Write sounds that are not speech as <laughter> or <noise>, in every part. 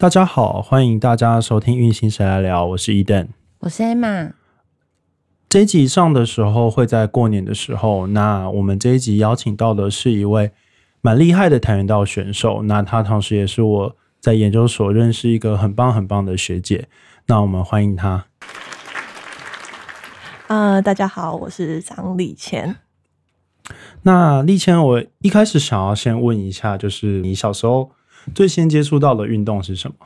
大家好，欢迎大家收听《运行谁来聊》，我是伊登。我是 Emma。这一集上的时候会在过年的时候，那我们这一集邀请到的是一位蛮厉害的跆拳道选手，那他同时也是我在研究所认识一个很棒很棒的学姐，那我们欢迎他。呃，大家好，我是张立谦。那立谦，我一开始想要先问一下，就是你小时候最先接触到的运动是什么？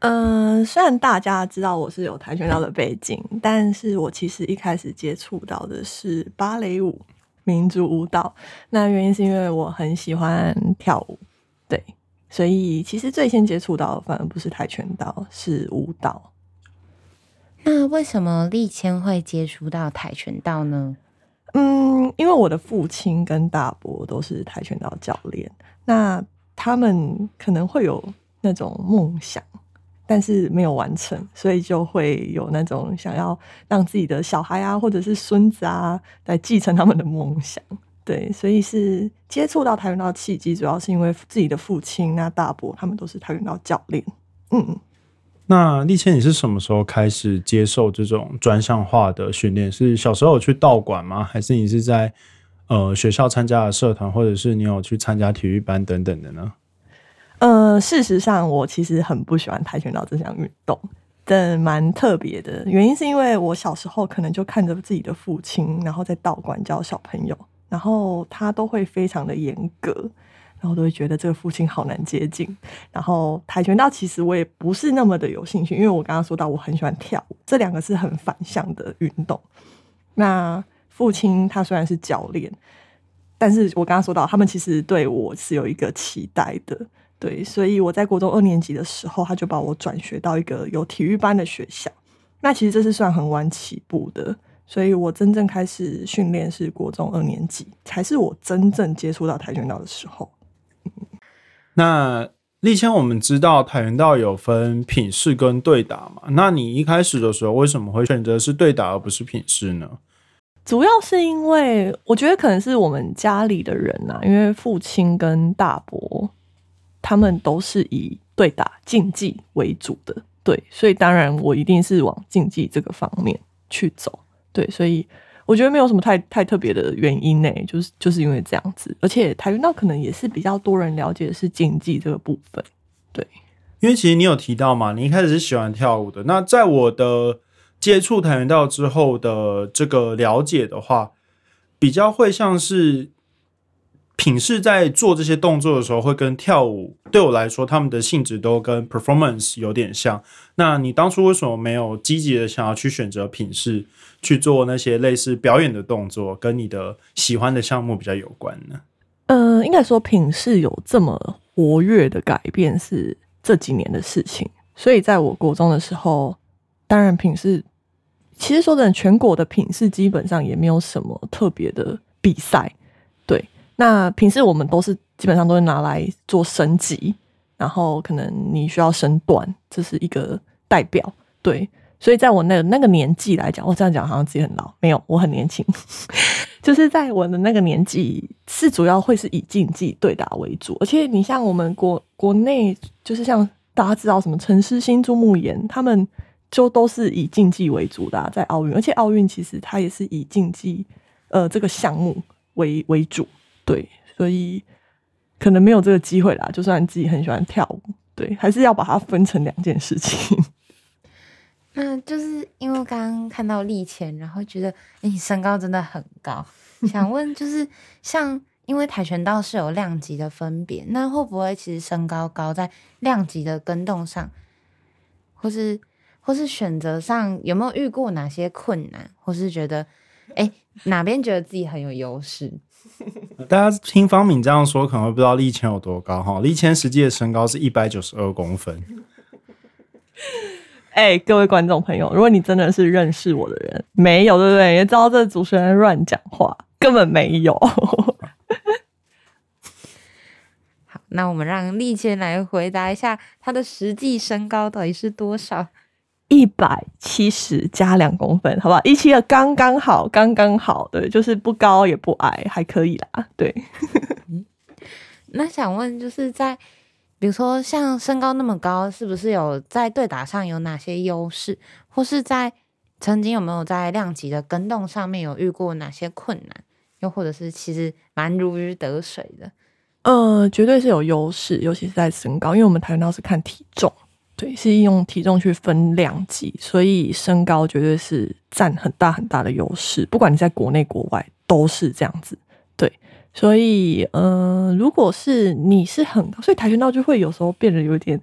嗯，虽然大家知道我是有跆拳道的背景，但是我其实一开始接触到的是芭蕾舞、民族舞蹈。那原因是因为我很喜欢跳舞，对，所以其实最先接触到的反而不是跆拳道，是舞蹈。那为什么立谦会接触到跆拳道呢？嗯，因为我的父亲跟大伯都是跆拳道教练，那他们可能会有那种梦想。但是没有完成，所以就会有那种想要让自己的小孩啊，或者是孙子啊，来继承他们的梦想。<laughs> 对，所以是接触到跆拳道契机，主要是因为自己的父亲那大伯他们都是跆拳道教练。嗯，那立谦，你是什么时候开始接受这种专项化的训练？是小时候有去道馆吗？还是你是在呃学校参加的社团，或者是你有去参加体育班等等的呢？呃，事实上，我其实很不喜欢跆拳道这项运动，但蛮特别的原因是因为我小时候可能就看着自己的父亲，然后在道馆教小朋友，然后他都会非常的严格，然后都会觉得这个父亲好难接近。然后跆拳道其实我也不是那么的有兴趣，因为我刚刚说到我很喜欢跳舞，这两个是很反向的运动。那父亲他虽然是教练，但是我刚刚说到他们其实对我是有一个期待的。对，所以我在国中二年级的时候，他就把我转学到一个有体育班的学校。那其实这是算很晚起步的，所以我真正开始训练是国中二年级，才是我真正接触到跆拳道的时候。那立谦，我们知道跆拳道有分品势跟对打嘛？那你一开始的时候为什么会选择是对打而不是品势呢？主要是因为我觉得可能是我们家里的人呐，因为父亲跟大伯。他们都是以对打竞技为主的，对，所以当然我一定是往竞技这个方面去走，对，所以我觉得没有什么太太特别的原因呢，就是就是因为这样子，而且跆拳道可能也是比较多人了解是竞技这个部分，对，因为其实你有提到嘛，你一开始是喜欢跳舞的，那在我的接触跆拳道之后的这个了解的话，比较会像是。品势在做这些动作的时候，会跟跳舞对我来说，他们的性质都跟 performance 有点像。那你当初为什么没有积极的想要去选择品势去做那些类似表演的动作，跟你的喜欢的项目比较有关呢？呃，应该说品势有这么活跃的改变是这几年的事情。所以在我国中的时候，当然品势其实说的全国的品势基本上也没有什么特别的比赛，对。那平时我们都是基本上都是拿来做升级，然后可能你需要升段，这是一个代表。对，所以在我那那个年纪来讲，我这样讲好像自己很老，没有，我很年轻。<laughs> 就是在我的那个年纪，是主要会是以竞技对打为主，而且你像我们国国内，就是像大家知道什么陈诗欣、朱慕言，他们就都是以竞技为主的，在奥运，而且奥运其实它也是以竞技呃这个项目为为主。对，所以可能没有这个机会啦。就算自己很喜欢跳舞，对，还是要把它分成两件事情。<laughs> 那就是因为刚刚看到立前，然后觉得哎，你身高真的很高。<laughs> 想问，就是像因为跆拳道是有量级的分别，那会不会其实身高高在量级的跟动上，或是或是选择上有没有遇过哪些困难，或是觉得哎哪边觉得自己很有优势？<laughs> 大家听方敏这样说，可能会不知道立谦有多高哈。立谦实际的身高是一百九十二公分。哎，各位观众朋友，如果你真的是认识我的人，没有对不对？也知道这主持人乱讲话，根本没有。<laughs> 好，那我们让立谦来回答一下，他的实际身高到底是多少？一百七十加两公分，好不好？一七二刚刚好，刚刚好，对，就是不高也不矮，还可以啦。对。那想问，就是在比如说像身高那么高，是不是有在对打上有哪些优势，或是在曾经有没有在量级的跟动上面有遇过哪些困难，又或者是其实蛮如鱼得水的？呃，绝对是有优势，尤其是在身高，因为我们跆拳道是看体重，对，是用体重去分量级，所以身高绝对是占很大很大的优势，不管你在国内国外都是这样子，对，所以呃，如果是你是很高，所以跆拳道就会有时候变得有点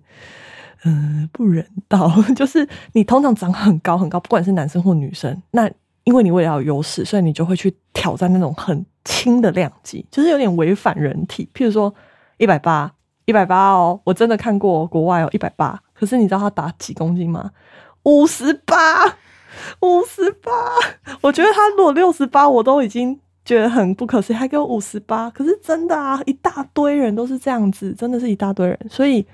嗯不人道，<laughs> 就是你通常长很高很高，不管是男生或女生，那因为你为了要有优势，所以你就会去挑战那种很轻的量级，就是有点违反人体。譬如说一百八，一百八哦，我真的看过国外哦，一百八。可是你知道他打几公斤吗？五十八，五十八。我觉得他如果六十八，我都已经觉得很不可思议，还给我五十八。可是真的啊，一大堆人都是这样子，真的是一大堆人。所以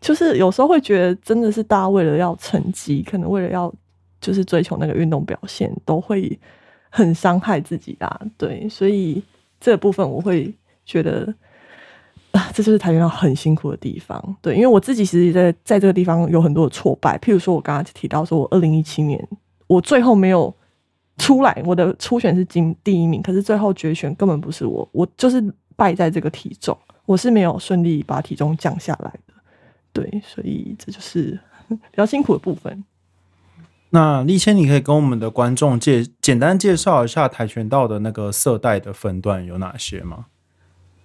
就是有时候会觉得，真的是大家为了要成绩，可能为了要。就是追求那个运动表现，都会很伤害自己啊。对，所以这部分我会觉得啊，这就是跆拳道很辛苦的地方。对，因为我自己其实也在在这个地方有很多的挫败，譬如说我刚刚提到说，我二零一七年我最后没有出来，我的初选是金第一名，可是最后决选根本不是我，我就是败在这个体重，我是没有顺利把体重降下来的。对，所以这就是 <laughs> 比较辛苦的部分。那立谦，你可以跟我们的观众介简单介绍一下跆拳道的那个色带的分段有哪些吗？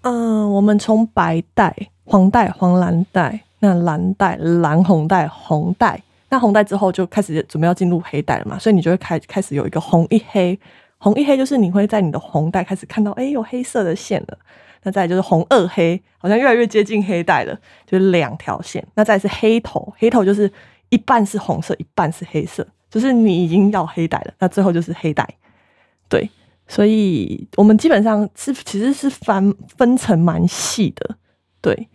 嗯，我们从白带、黄带、黄蓝带，那蓝带、蓝红带、红带，那红带之后就开始准备要进入黑带了嘛，所以你就会开开始有一个红一黑，红一黑就是你会在你的红带开始看到，哎，有黑色的线了。那再就是红二黑，好像越来越接近黑带了，就是两条线。那再是黑头，黑头就是一半是红色，一半是黑色。就是你已经要黑带了，那最后就是黑带，对，所以我们基本上是其实是分分成蛮细的，对，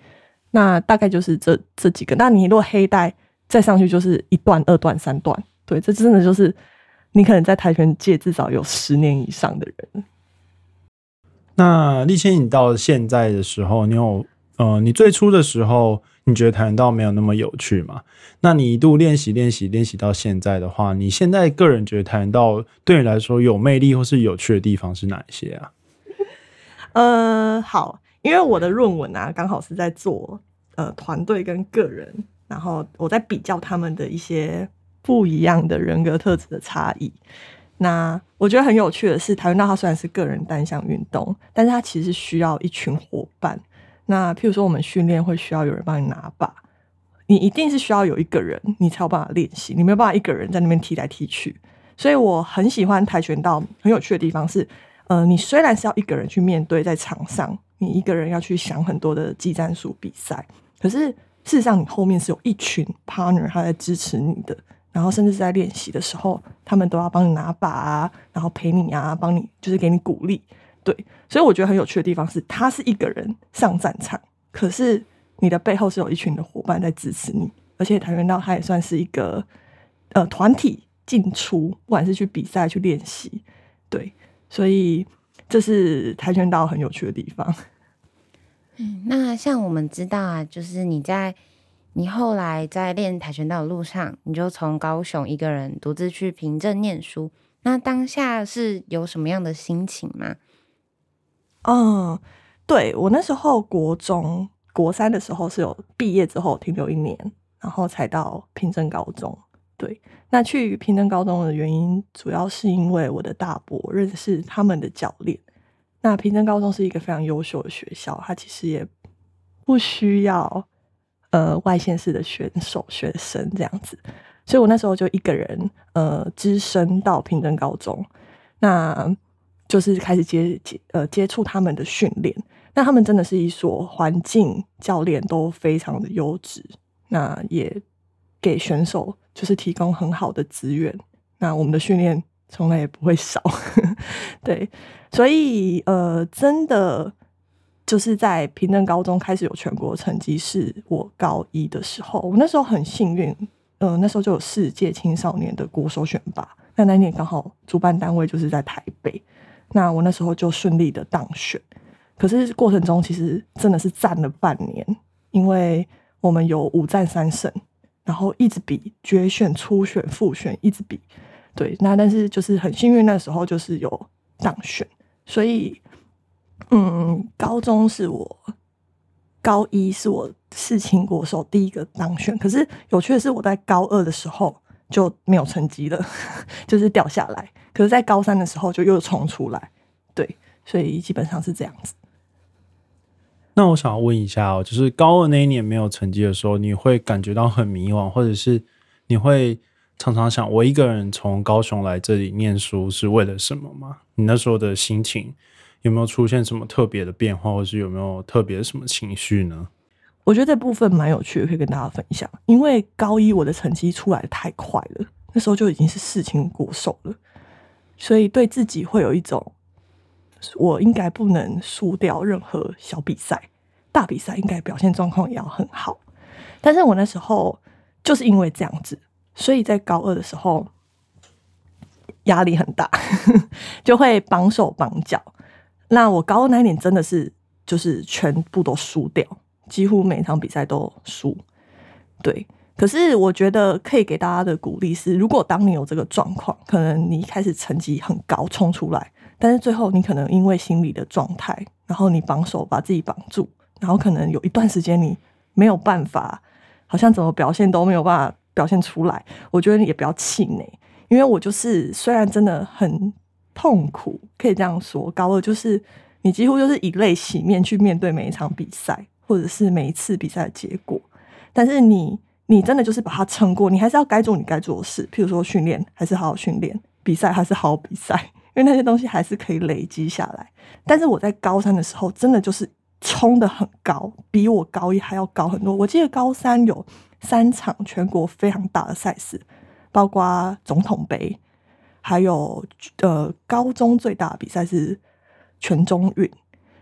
那大概就是这这几个。那你如果黑带再上去，就是一段、二段、三段，对，这真的就是你可能在跆拳界至少有十年以上的人。那立谦，你到现在的时候，你有呃，你最初的时候。你觉得跆拳道没有那么有趣吗？那你一度练习练习练习到现在的话，你现在个人觉得跆拳道对你来说有魅力或是有趣的地方是哪一些啊？<laughs> 呃，好，因为我的论文啊，刚好是在做呃团队跟个人，然后我在比较他们的一些不一样的人格特质的差异。那我觉得很有趣的是，跆拳道它虽然是个人单项运动，但是它其实需要一群伙伴。那譬如说，我们训练会需要有人帮你拿把，你一定是需要有一个人，你才有办法练习，你没有办法一个人在那边踢来踢去。所以我很喜欢跆拳道，很有趣的地方是，呃，你虽然是要一个人去面对在场上，你一个人要去想很多的技战术比赛，可是事实上你后面是有一群 partner 他在支持你的，然后甚至是在练习的时候，他们都要帮你拿把啊，然后陪你啊，帮你就是给你鼓励。对，所以我觉得很有趣的地方是，他是一个人上战场，可是你的背后是有一群的伙伴在支持你，而且跆拳道它也算是一个呃团体进出，不管是去比赛去练习，对，所以这是跆拳道很有趣的地方。<laughs> 嗯，那像我们知道啊，就是你在你后来在练跆拳道的路上，你就从高雄一个人独自去平镇念书，那当下是有什么样的心情吗？嗯，对我那时候国中国三的时候是有毕业之后停留一年，然后才到平镇高中。对，那去平镇高中的原因主要是因为我的大伯认识他们的教练。那平镇高中是一个非常优秀的学校，它其实也不需要呃外县市的选手学生这样子，所以我那时候就一个人呃只身到平镇高中。那就是开始接接呃接触他们的训练，那他们真的是一所环境教练都非常的优质，那也给选手就是提供很好的资源，那我们的训练从来也不会少，<laughs> 对，所以呃真的就是在平镇高中开始有全国成绩，是我高一的时候，我那时候很幸运，呃那时候就有世界青少年的国手选拔，那那年刚好主办单位就是在台北。那我那时候就顺利的当选，可是过程中其实真的是站了半年，因为我们有五战三胜，然后一直比决选、初选、复选，一直比。对，那但是就是很幸运，那时候就是有当选，所以嗯，高中是我高一是我世青国手第一个当选，可是有趣的是我在高二的时候就没有成绩了，<laughs> 就是掉下来，可是在高三的时候就又冲出来，对，所以基本上是这样子。那我想要问一下哦，就是高二那一年没有成绩的时候，你会感觉到很迷惘，或者是你会常常想，我一个人从高雄来这里念书是为了什么吗？你那时候的心情有没有出现什么特别的变化，或是有没有特别什么情绪呢？我觉得这部分蛮有趣的，可以跟大家分享。因为高一我的成绩出来的太快了，那时候就已经是事情过手了，所以对自己会有一种。我应该不能输掉任何小比赛，大比赛应该表现状况也要很好。但是我那时候就是因为这样子，所以在高二的时候压力很大，<laughs> 就会绑手绑脚。那我高二那年真的是就是全部都输掉，几乎每场比赛都输。对，可是我觉得可以给大家的鼓励是，如果当你有这个状况，可能你一开始成绩很高冲出来。但是最后，你可能因为心理的状态，然后你绑手把自己绑住，然后可能有一段时间你没有办法，好像怎么表现都没有办法表现出来。我觉得你也不要气馁，因为我就是虽然真的很痛苦，可以这样说，高二就是你几乎就是以泪洗面去面对每一场比赛，或者是每一次比赛的结果。但是你你真的就是把它撑过，你还是要该做你该做的事，譬如说训练还是好好训练，比赛还是好好比赛。<laughs> 因为那些东西还是可以累积下来，但是我在高三的时候真的就是冲的很高，比我高一还要高很多。我记得高三有三场全国非常大的赛事，包括总统杯，还有呃高中最大的比赛是全中运，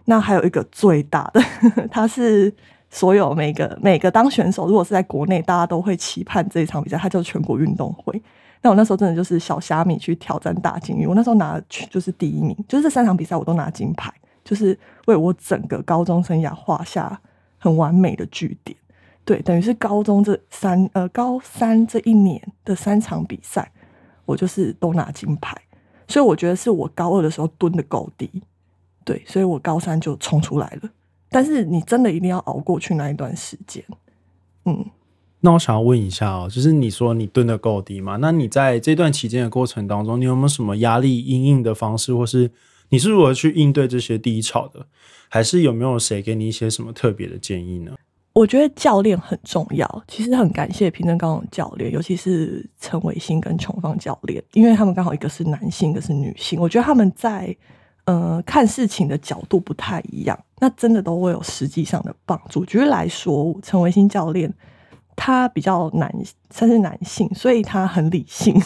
那还有一个最大的，<laughs> 它是所有每个每个当选手，如果是在国内，大家都会期盼这一场比赛，它叫全国运动会。那我那时候真的就是小虾米去挑战大金鱼，我那时候拿就是第一名，就是这三场比赛我都拿金牌，就是为我整个高中生涯画下很完美的句点。对，等于是高中这三呃高三这一年的三场比赛，我就是都拿金牌，所以我觉得是我高二的时候蹲的够低，对，所以我高三就冲出来了。但是你真的一定要熬过去那一段时间，嗯。那我想要问一下哦，就是你说你蹲的够低嘛？那你在这段期间的过程当中，你有没有什么压力应应的方式，或是你是如何去应对这些低潮的？还是有没有谁给你一些什么特别的建议呢？我觉得教练很重要，其实很感谢平正高中教练，尤其是陈伟新跟琼芳教练，因为他们刚好一个是男性，一个是女性，我觉得他们在呃看事情的角度不太一样，那真的都会有实际上的帮助。举例来说，陈维新教练。他比较男，算是男性，所以他很理性。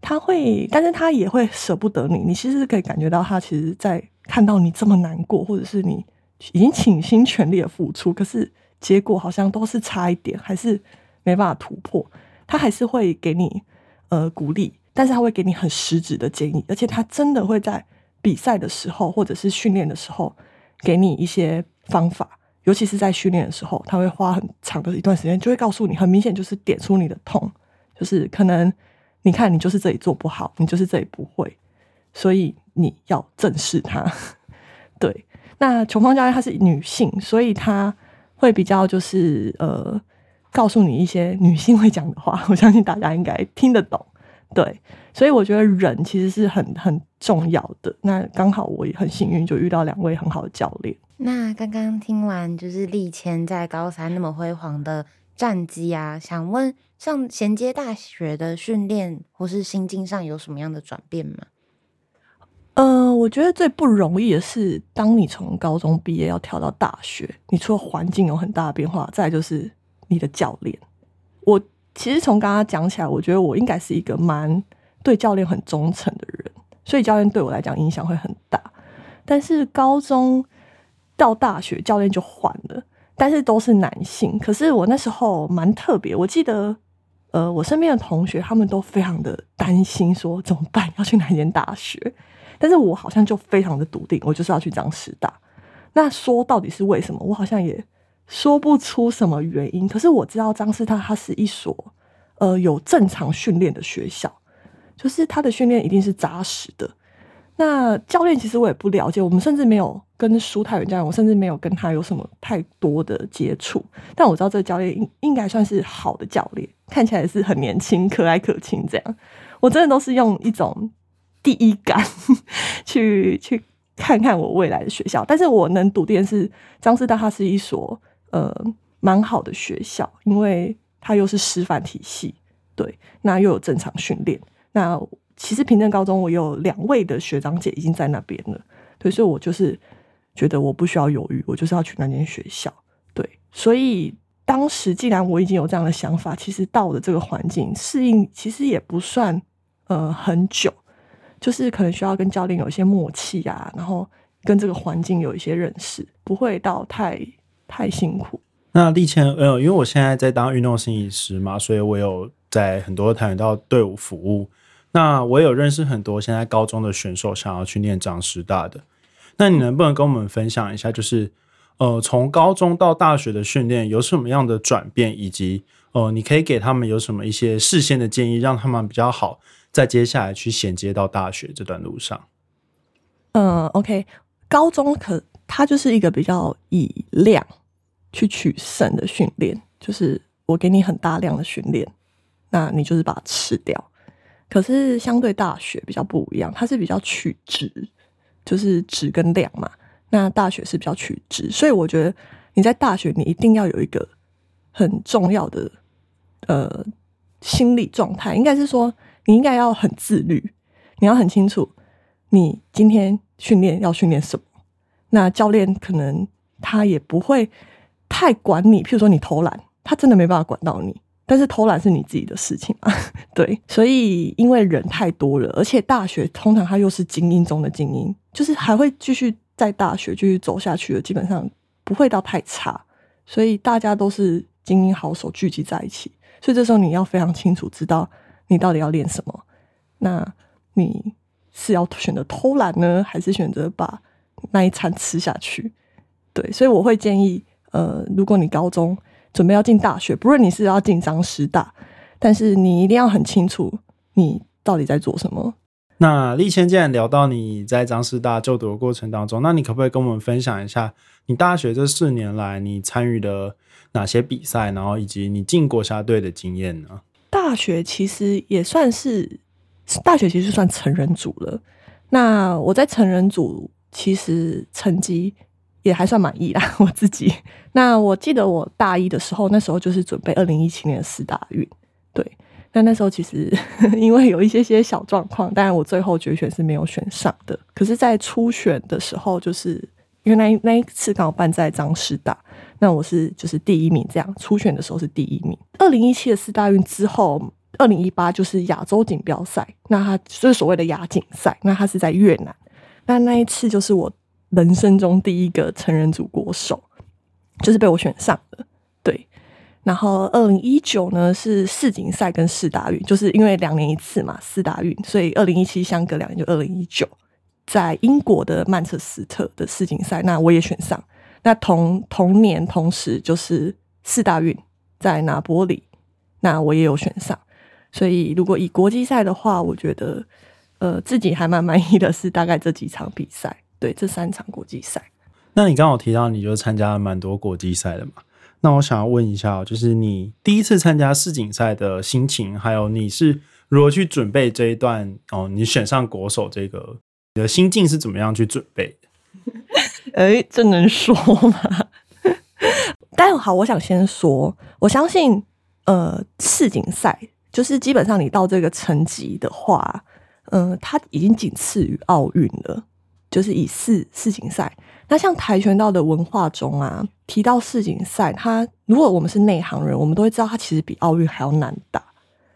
他会，但是他也会舍不得你。你其实可以感觉到，他其实，在看到你这么难过，或者是你已经倾心全力的付出，可是结果好像都是差一点，还是没办法突破。他还是会给你呃鼓励，但是他会给你很实质的建议，而且他真的会在比赛的时候，或者是训练的时候，给你一些方法。尤其是在训练的时候，他会花很长的一段时间，就会告诉你，很明显就是点出你的痛，就是可能你看你就是这里做不好，你就是这里不会，所以你要正视它。对，那琼芳教练她是女性，所以她会比较就是呃，告诉你一些女性会讲的话，我相信大家应该听得懂。对，所以我觉得人其实是很很重要的。那刚好我也很幸运，就遇到两位很好的教练。那刚刚听完就是立谦在高三那么辉煌的战绩啊，想问上衔接大学的训练或是心境上有什么样的转变吗？呃，我觉得最不容易的是，当你从高中毕业要跳到大学，你除了环境有很大的变化，再就是你的教练。我其实从刚刚讲起来，我觉得我应该是一个蛮对教练很忠诚的人，所以教练对我来讲影响会很大。但是高中。到大学教练就换了，但是都是男性。可是我那时候蛮特别，我记得，呃，我身边的同学他们都非常的担心，说怎么办要去哪间大学？但是我好像就非常的笃定，我就是要去张师大。那说到底是为什么？我好像也说不出什么原因。可是我知道张师大它是一所呃有正常训练的学校，就是他的训练一定是扎实的。那教练其实我也不了解，我们甚至没有跟舒泰元教练，我甚至没有跟他有什么太多的接触。但我知道这个教练应应该算是好的教练，看起来是很年轻、可爱可亲这样。我真的都是用一种第一感 <laughs> 去去看看我未来的学校，但是我能笃定是张师大，它是一所呃蛮好的学校，因为它又是师范体系，对，那又有正常训练，那。其实平镇高中我有两位的学长姐已经在那边了，对，所以我就是觉得我不需要犹豫，我就是要去那间学校，对，所以当时既然我已经有这样的想法，其实到了这个环境适应，其实也不算呃很久，就是可能需要跟教练有一些默契啊，然后跟这个环境有一些认识，不会到太太辛苦。那立谦，呃，因为我现在在当运动心理师嘛，所以我有在很多跆拳道队伍服务。那我有认识很多现在高中的选手想要去念张师大的，那你能不能跟我们分享一下，就是呃从高中到大学的训练有什么样的转变，以及呃你可以给他们有什么一些事先的建议，让他们比较好在接下来去衔接到大学这段路上？嗯，OK，高中可它就是一个比较以量去取胜的训练，就是我给你很大量的训练，那你就是把它吃掉。可是相对大学比较不一样，它是比较取值，就是值跟量嘛。那大学是比较取值，所以我觉得你在大学你一定要有一个很重要的呃心理状态，应该是说你应该要很自律，你要很清楚你今天训练要训练什么。那教练可能他也不会太管你，譬如说你偷懒，他真的没办法管到你。但是偷懒是你自己的事情嘛？<laughs> 对，所以因为人太多了，而且大学通常它又是精英中的精英，就是还会继续在大学继续走下去的，基本上不会到太差。所以大家都是精英好手聚集在一起，所以这时候你要非常清楚知道你到底要练什么。那你是要选择偷懒呢，还是选择把那一餐吃下去？对，所以我会建议，呃，如果你高中。准备要进大学，不论你是要进张师大，但是你一定要很清楚你到底在做什么。那立谦既然聊到你在张师大就读的过程当中，那你可不可以跟我们分享一下你大学这四年来你参与的哪些比赛，然后以及你进国家队的经验呢？大学其实也算是大学，其实算成人组了。那我在成人组其实成绩。也还算满意啦，我自己。那我记得我大一的时候，那时候就是准备二零一七年四大运，对。那那时候其实 <laughs> 因为有一些些小状况，但是我最后决选是没有选上的。可是，在初选的时候，就是因为那那一次刚好办在张师大，那我是就是第一名，这样初选的时候是第一名。二零一七的四大运之后，二零一八就是亚洲锦标赛，那它就是所谓的亚锦赛，那它是在越南。那那一次就是我。人生中第一个成人组国手，就是被我选上了。对，然后二零一九呢是世锦赛跟世大运，就是因为两年一次嘛，四大运，所以二零一七相隔两年就二零一九，在英国的曼彻斯特的世锦赛，那我也选上。那同同年同时就是四大运在拿波里，那我也有选上。所以如果以国际赛的话，我觉得呃自己还蛮满意的是大概这几场比赛。对这三场国际赛，那你刚好提到你就参加了蛮多国际赛的嘛？那我想要问一下，就是你第一次参加世锦赛的心情，还有你是如何去准备这一段哦？你选上国手这个，你的心境是怎么样去准备的？哎，这能说吗？<laughs> 但好，我想先说，我相信，呃，世锦赛就是基本上你到这个层级的话，嗯，它已经仅次于奥运了。就是以世世锦赛，那像跆拳道的文化中啊，提到世锦赛，它如果我们是内行人，我们都会知道它其实比奥运还要难打，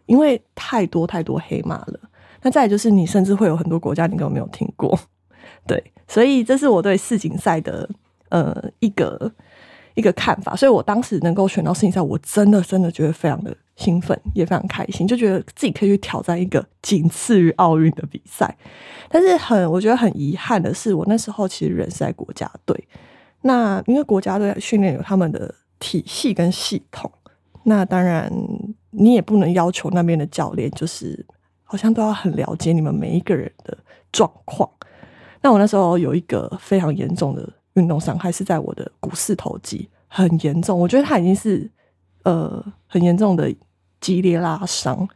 因为太多太多黑马了。那再就是你甚至会有很多国家你根本没有听过，<laughs> 对，所以这是我对世锦赛的呃一个一个看法。所以我当时能够选到世锦赛，我真的真的觉得非常的。兴奋也非常开心，就觉得自己可以去挑战一个仅次于奥运的比赛。但是很，我觉得很遗憾的是，我那时候其实人是在国家队。那因为国家队训练有他们的体系跟系统，那当然你也不能要求那边的教练就是好像都要很了解你们每一个人的状况。那我那时候有一个非常严重的运动伤害，是在我的股四头肌，很严重。我觉得它已经是呃很严重的激烈拉伤，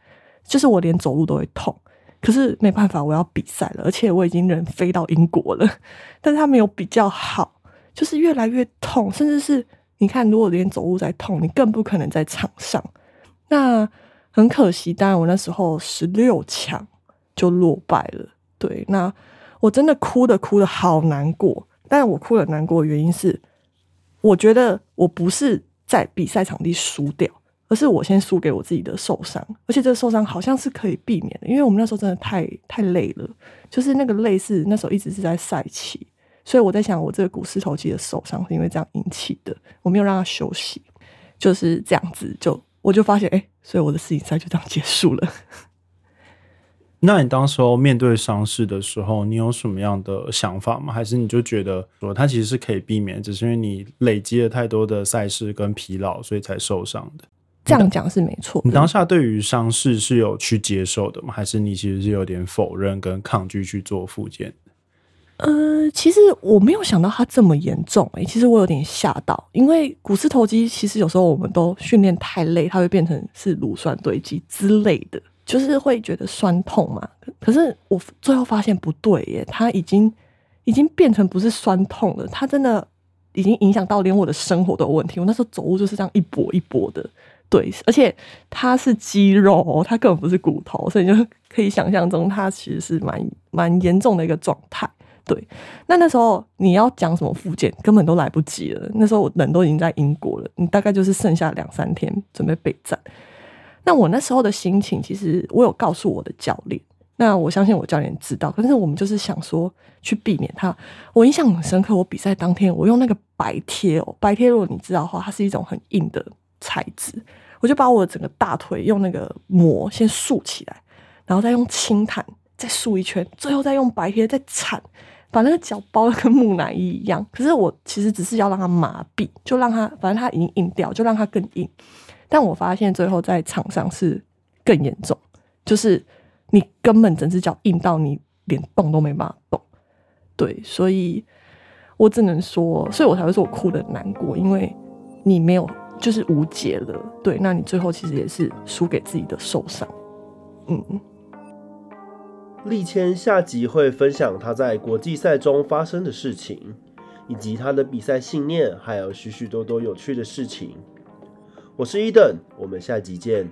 就是我连走路都会痛。可是没办法，我要比赛了，而且我已经人飞到英国了，但是他没有比较好，就是越来越痛，甚至是你看，如果连走路在痛，你更不可能在场上。那很可惜，当然我那时候十六强就落败了。对，那。我真的哭的哭的好难过，但是我哭的难过的原因是，我觉得我不是在比赛场地输掉，而是我先输给我自己的受伤，而且这个受伤好像是可以避免的，因为我们那时候真的太太累了，就是那个累是那时候一直是在赛期，所以我在想，我这个股四头肌的受伤是因为这样引起的，我没有让他休息，就是这样子，就我就发现，哎，所以我的世锦赛就这样结束了。那你当时候面对伤势的时候，你有什么样的想法吗？还是你就觉得说它其实是可以避免，只是因为你累积了太多的赛事跟疲劳，所以才受伤的？这样讲是没错。你当下对于伤势是有去接受的吗？还是你其实是有点否认跟抗拒去做复健？呃，其实我没有想到它这么严重诶，其实我有点吓到，因为股四头肌其实有时候我们都训练太累，它会变成是乳酸堆积之类的。就是会觉得酸痛嘛，可是我最后发现不对耶，它已经已经变成不是酸痛了，它真的已经影响到连我的生活都有问题。我那时候走路就是这样一跛一跛的，对，而且它是肌肉，它根本不是骨头，所以就可以想象中它其实是蛮蛮严重的一个状态。对，那那时候你要讲什么复健，根本都来不及了。那时候我人都已经在英国了，你大概就是剩下两三天准备备战。那我那时候的心情，其实我有告诉我的教练。那我相信我教练知道，可是我们就是想说去避免他。我印象很深刻，我比赛当天我用那个白贴哦，白贴如果你知道的话，它是一种很硬的材质。我就把我整个大腿用那个膜先竖起来，然后再用轻毯再竖一圈，最后再用白贴再铲，把那个脚包的跟木乃伊一样。可是我其实只是要让它麻痹，就让它反正它已经硬掉，就让它更硬。但我发现最后在场上是更严重，就是你根本整只脚硬到你连动都没办法动，对，所以我只能说，所以我才会说我哭的难过，因为你没有就是无解了，对，那你最后其实也是输给自己的受伤，嗯。立谦下集会分享他在国际赛中发生的事情，以及他的比赛信念，还有许许多多有趣的事情。我是伊登，我们下集见。